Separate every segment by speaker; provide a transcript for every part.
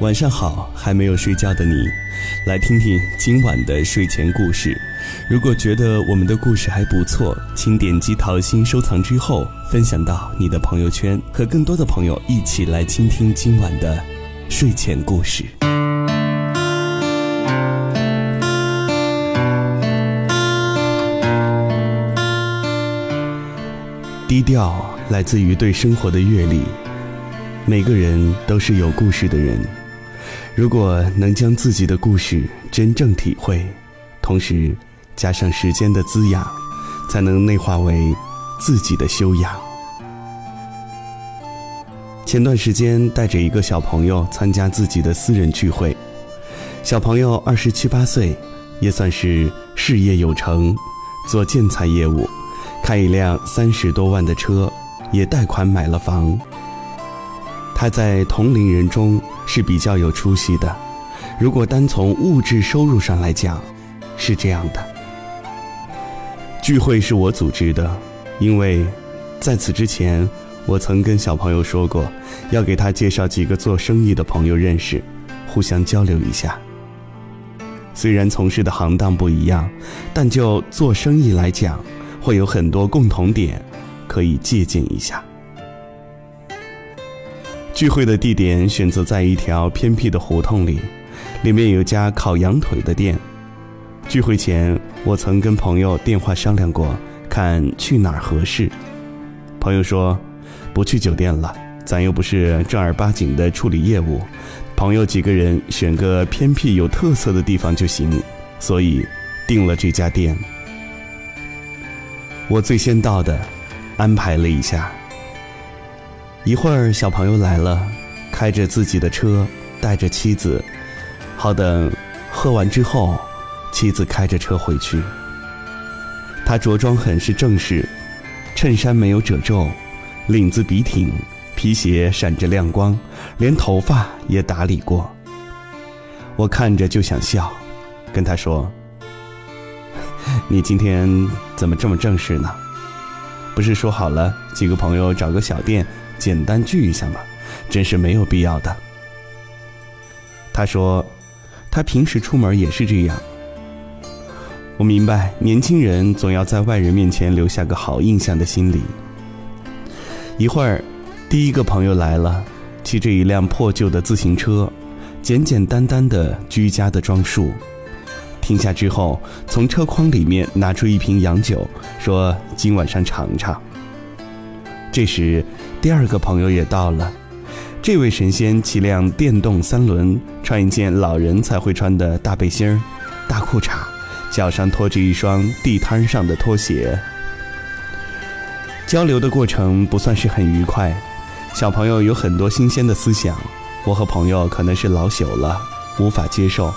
Speaker 1: 晚上好，还没有睡觉的你，来听听今晚的睡前故事。如果觉得我们的故事还不错，请点击桃心收藏之后，分享到你的朋友圈，和更多的朋友一起来倾听今晚的睡前故事。低调来自于对生活的阅历，每个人都是有故事的人。如果能将自己的故事真正体会，同时加上时间的滋养，才能内化为自己的修养。前段时间带着一个小朋友参加自己的私人聚会，小朋友二十七八岁，也算是事业有成，做建材业务，开一辆三十多万的车，也贷款买了房。他在同龄人中是比较有出息的，如果单从物质收入上来讲，是这样的。聚会是我组织的，因为在此之前，我曾跟小朋友说过，要给他介绍几个做生意的朋友认识，互相交流一下。虽然从事的行当不一样，但就做生意来讲，会有很多共同点，可以借鉴一下。聚会的地点选择在一条偏僻的胡同里，里面有家烤羊腿的店。聚会前，我曾跟朋友电话商量过，看去哪儿合适。朋友说，不去酒店了，咱又不是正儿八经的处理业务，朋友几个人选个偏僻有特色的地方就行，所以订了这家店。我最先到的，安排了一下。一会儿，小朋友来了，开着自己的车，带着妻子。好等喝完之后，妻子开着车回去。他着装很是正式，衬衫没有褶皱，领子笔挺，皮鞋闪着亮光，连头发也打理过。我看着就想笑，跟他说：“你今天怎么这么正式呢？不是说好了几个朋友找个小店？”简单聚一下嘛，真是没有必要的。他说，他平时出门也是这样。我明白，年轻人总要在外人面前留下个好印象的心理。一会儿，第一个朋友来了，骑着一辆破旧的自行车，简简单单的居家的装束。停下之后，从车筐里面拿出一瓶洋酒，说：“今晚上尝尝。”这时。第二个朋友也到了，这位神仙骑辆电动三轮，穿一件老人才会穿的大背心儿、大裤衩，脚上拖着一双地摊上的拖鞋。交流的过程不算是很愉快，小朋友有很多新鲜的思想，我和朋友可能是老朽了，无法接受。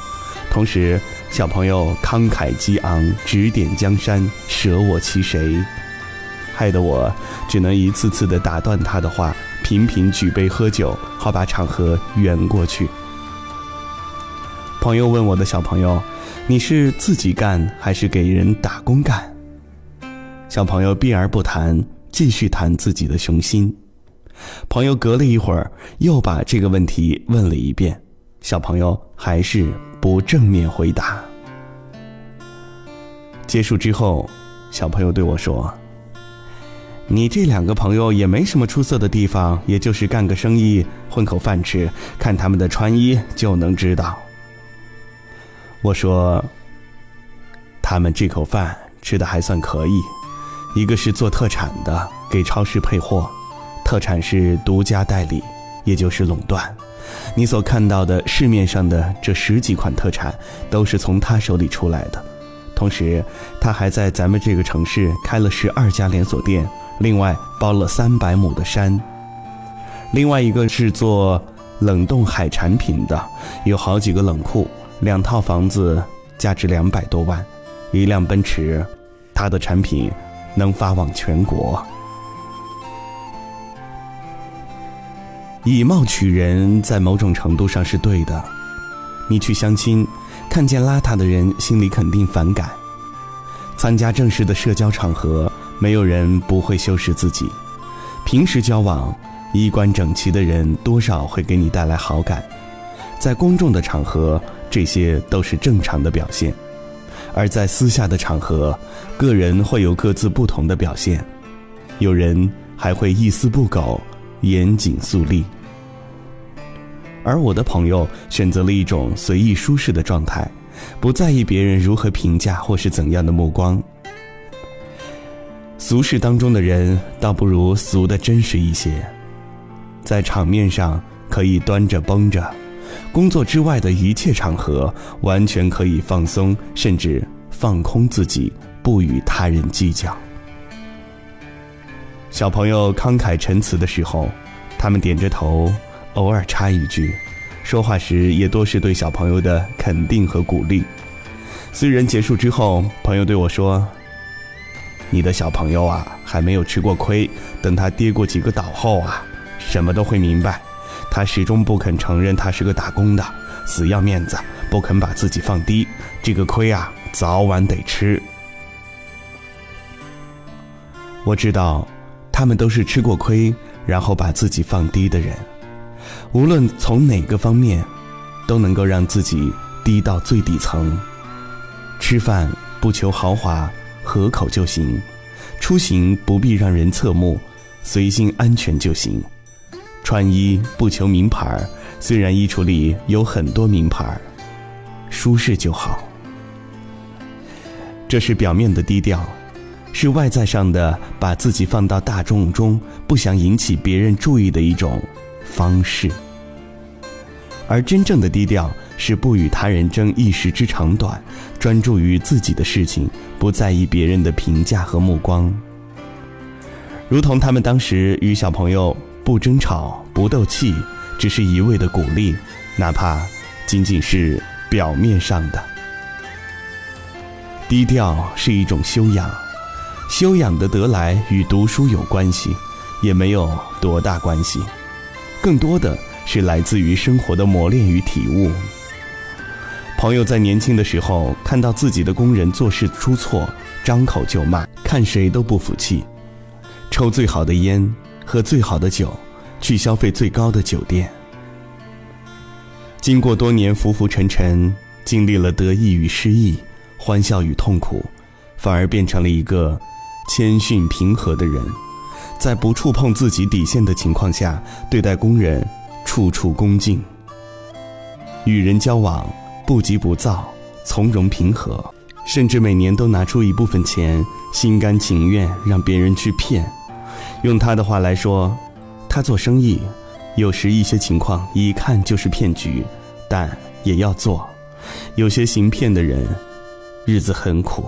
Speaker 1: 同时，小朋友慷慨激昂，指点江山，舍我其谁。害得我只能一次次的打断他的话，频频举杯喝酒，好把场合圆过去。朋友问我的小朋友：“你是自己干还是给人打工干？”小朋友避而不谈，继续谈自己的雄心。朋友隔了一会儿，又把这个问题问了一遍，小朋友还是不正面回答。结束之后，小朋友对我说。你这两个朋友也没什么出色的地方，也就是干个生意混口饭吃，看他们的穿衣就能知道。我说，他们这口饭吃的还算可以，一个是做特产的，给超市配货，特产是独家代理，也就是垄断。你所看到的市面上的这十几款特产，都是从他手里出来的。同时，他还在咱们这个城市开了十二家连锁店。另外包了三百亩的山，另外一个是做冷冻海产品的，有好几个冷库，两套房子，价值两百多万，一辆奔驰，他的产品能发往全国。以貌取人，在某种程度上是对的。你去相亲，看见邋遢的人，心里肯定反感；参加正式的社交场合。没有人不会修饰自己，平时交往，衣冠整齐的人多少会给你带来好感。在公众的场合，这些都是正常的表现；而在私下的场合，个人会有各自不同的表现。有人还会一丝不苟、严谨肃立。而我的朋友选择了一种随意舒适的状态，不在意别人如何评价或是怎样的目光。俗世当中的人，倒不如俗的真实一些。在场面上可以端着绷着，工作之外的一切场合，完全可以放松，甚至放空自己，不与他人计较。小朋友慷慨陈词的时候，他们点着头。偶尔插一句，说话时也多是对小朋友的肯定和鼓励。虽然结束之后，朋友对我说：“你的小朋友啊，还没有吃过亏，等他跌过几个倒后啊，什么都会明白。他始终不肯承认他是个打工的，死要面子，不肯把自己放低，这个亏啊，早晚得吃。”我知道，他们都是吃过亏，然后把自己放低的人。无论从哪个方面，都能够让自己低到最底层。吃饭不求豪华，合口就行；出行不必让人侧目，随心安全就行。穿衣不求名牌，虽然衣橱里有很多名牌，舒适就好。这是表面的低调，是外在上的把自己放到大众中，不想引起别人注意的一种。方式，而真正的低调是不与他人争一时之长短，专注于自己的事情，不在意别人的评价和目光。如同他们当时与小朋友不争吵、不斗气，只是一味的鼓励，哪怕仅仅是表面上的。低调是一种修养，修养的得来与读书有关系，也没有多大关系。更多的是来自于生活的磨练与体悟。朋友在年轻的时候看到自己的工人做事出错，张口就骂，看谁都不服气，抽最好的烟，喝最好的酒，去消费最高的酒店。经过多年浮浮沉沉，经历了得意与失意，欢笑与痛苦，反而变成了一个谦逊平和的人。在不触碰自己底线的情况下，对待工人，处处恭敬；与人交往，不急不躁，从容平和，甚至每年都拿出一部分钱，心甘情愿让别人去骗。用他的话来说，他做生意，有时一些情况一看就是骗局，但也要做。有些行骗的人，日子很苦。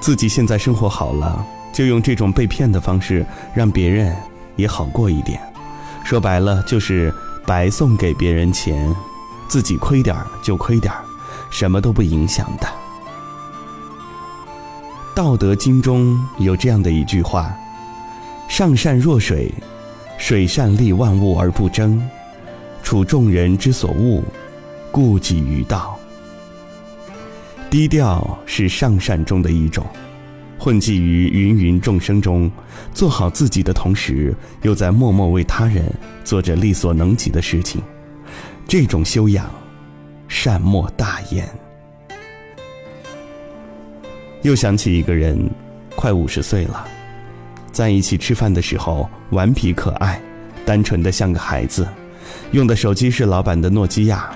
Speaker 1: 自己现在生活好了。就用这种被骗的方式，让别人也好过一点。说白了，就是白送给别人钱，自己亏点儿就亏点儿，什么都不影响的。《道德经》中有这样的一句话：“上善若水，水善利万物而不争，处众人之所恶，故几于道。”低调是上善中的一种。混迹于芸芸众生中，做好自己的同时，又在默默为他人做着力所能及的事情，这种修养，善莫大焉。又想起一个人，快五十岁了，在一起吃饭的时候，顽皮可爱，单纯的像个孩子，用的手机是老板的诺基亚。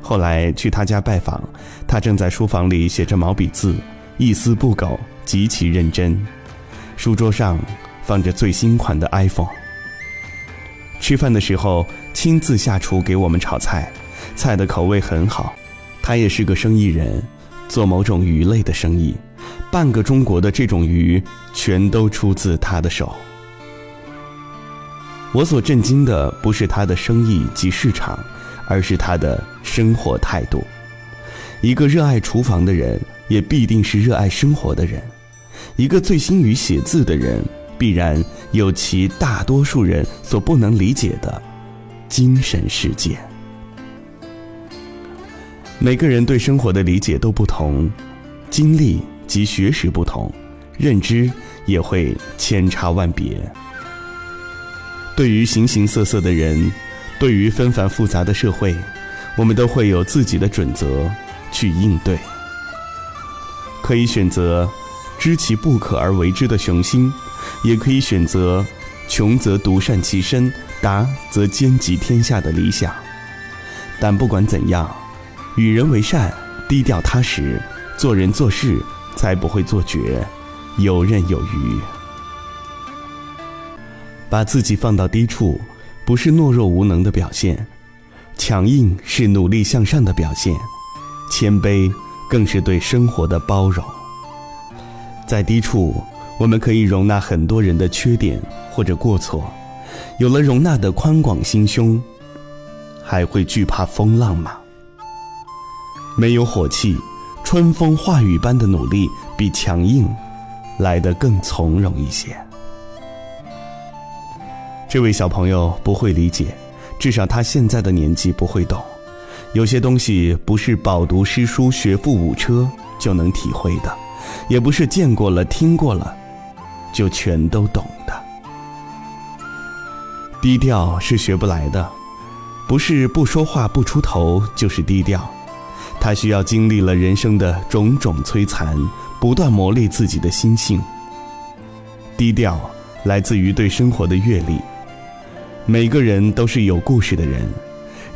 Speaker 1: 后来去他家拜访，他正在书房里写着毛笔字，一丝不苟。极其认真，书桌上放着最新款的 iPhone。吃饭的时候亲自下厨给我们炒菜，菜的口味很好。他也是个生意人，做某种鱼类的生意，半个中国的这种鱼全都出自他的手。我所震惊的不是他的生意及市场，而是他的生活态度。一个热爱厨房的人，也必定是热爱生活的人。一个醉心于写字的人，必然有其大多数人所不能理解的精神世界。每个人对生活的理解都不同，经历及学识不同，认知也会千差万别。对于形形色色的人，对于纷繁复杂的社会，我们都会有自己的准则去应对。可以选择知其不可而为之的雄心，也可以选择穷则独善其身，达则兼济天下的理想。但不管怎样，与人为善，低调踏实，做人做事才不会做绝，游刃有余。把自己放到低处，不是懦弱无能的表现；强硬是努力向上的表现；谦卑更是对生活的包容。在低处，我们可以容纳很多人的缺点或者过错。有了容纳的宽广心胸，还会惧怕风浪吗？没有火气，春风化雨般的努力，比强硬来得更从容一些。这位小朋友不会理解，至少他现在的年纪不会懂。有些东西不是饱读诗书、学富五车就能体会的，也不是见过了、听过了就全都懂的。低调是学不来的，不是不说话不出头就是低调，他需要经历了人生的种种摧残，不断磨砺自己的心性。低调来自于对生活的阅历。每个人都是有故事的人，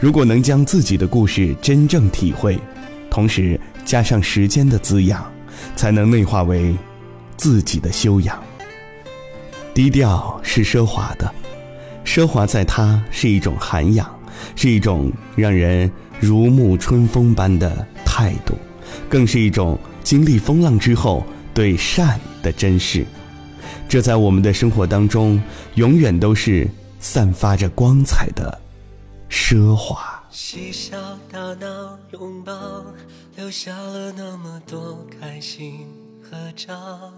Speaker 1: 如果能将自己的故事真正体会，同时加上时间的滋养，才能内化为自己的修养。低调是奢华的，奢华在它是一种涵养，是一种让人如沐春风般的态度，更是一种经历风浪之后对善的珍视。这在我们的生活当中，永远都是。散发着光彩的奢华，
Speaker 2: 嬉笑打闹拥抱，留下了那么多开心合照，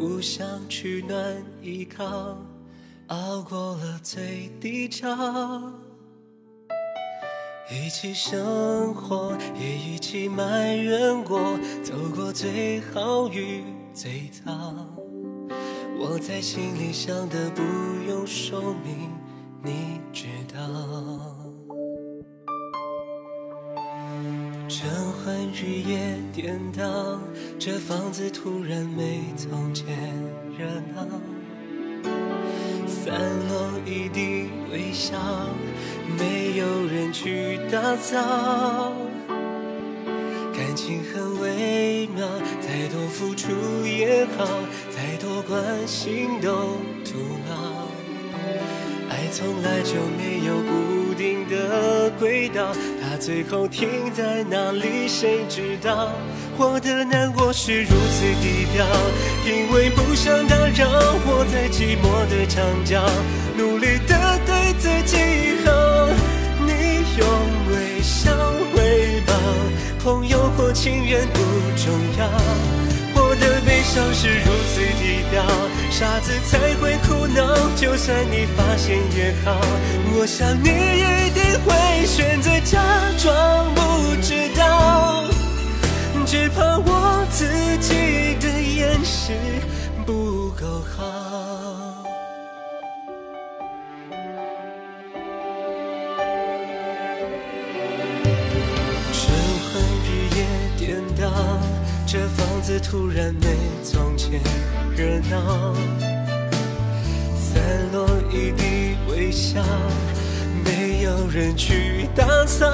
Speaker 2: 互相取暖依靠，熬过了最低潮，一起生活，也一起埋怨过，走过最好与最糟。我在心里想的不用说明，你知道。日夜颠倒，这房子突然没从前热闹。散落一地微笑，没有人去打扫。感情很微妙，再多付出也好。再多关心都徒劳，爱从来就没有不定的轨道，它最后停在哪里谁知道？我的难过是如此低调，因为不想打扰我在寂寞的长角，努力的对自己好，你用微笑回报，朋友或情人不重要。我的悲伤是如此低调，傻子才就算你发现也好，我想你一定会选择假装不知道，只怕我自己的掩饰不够好。晨昏日夜颠倒，这房。子突然没从前热闹，散落一地微笑，没有人去打扫。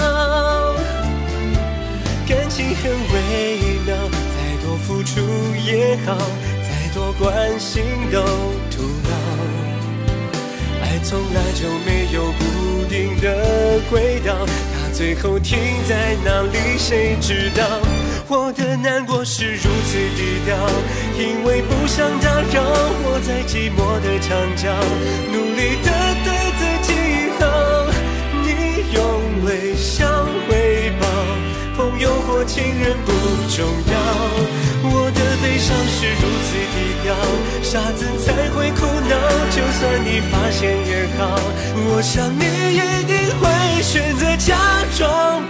Speaker 2: 感情很微妙，再多付出也好，再多关心都徒劳。爱从来就没有固定的轨道，它最后停在哪里，谁知道？我的难过是如此低调，因为不想打扰我在寂寞的长角，努力的对自己好。你用微笑回报，朋友或情人不重要。我的悲伤是如此低调，傻子才会哭闹。就算你发现也好，我想你一定会选择假装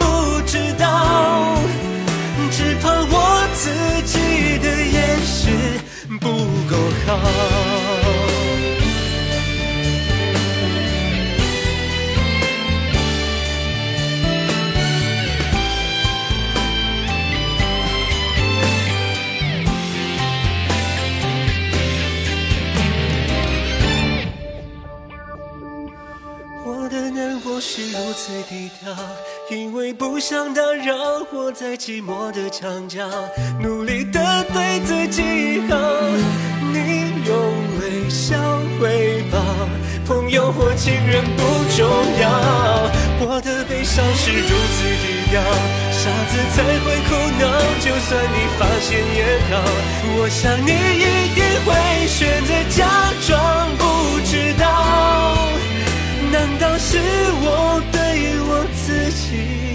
Speaker 2: 因为不想打扰我在寂寞的墙角，努力的对自己好。你用微笑回报，朋友或情人不重要。我的悲伤是如此低调，傻子才会哭闹。就算你发现也好，我想你一定会选择假装不知道。难道是我的我自己？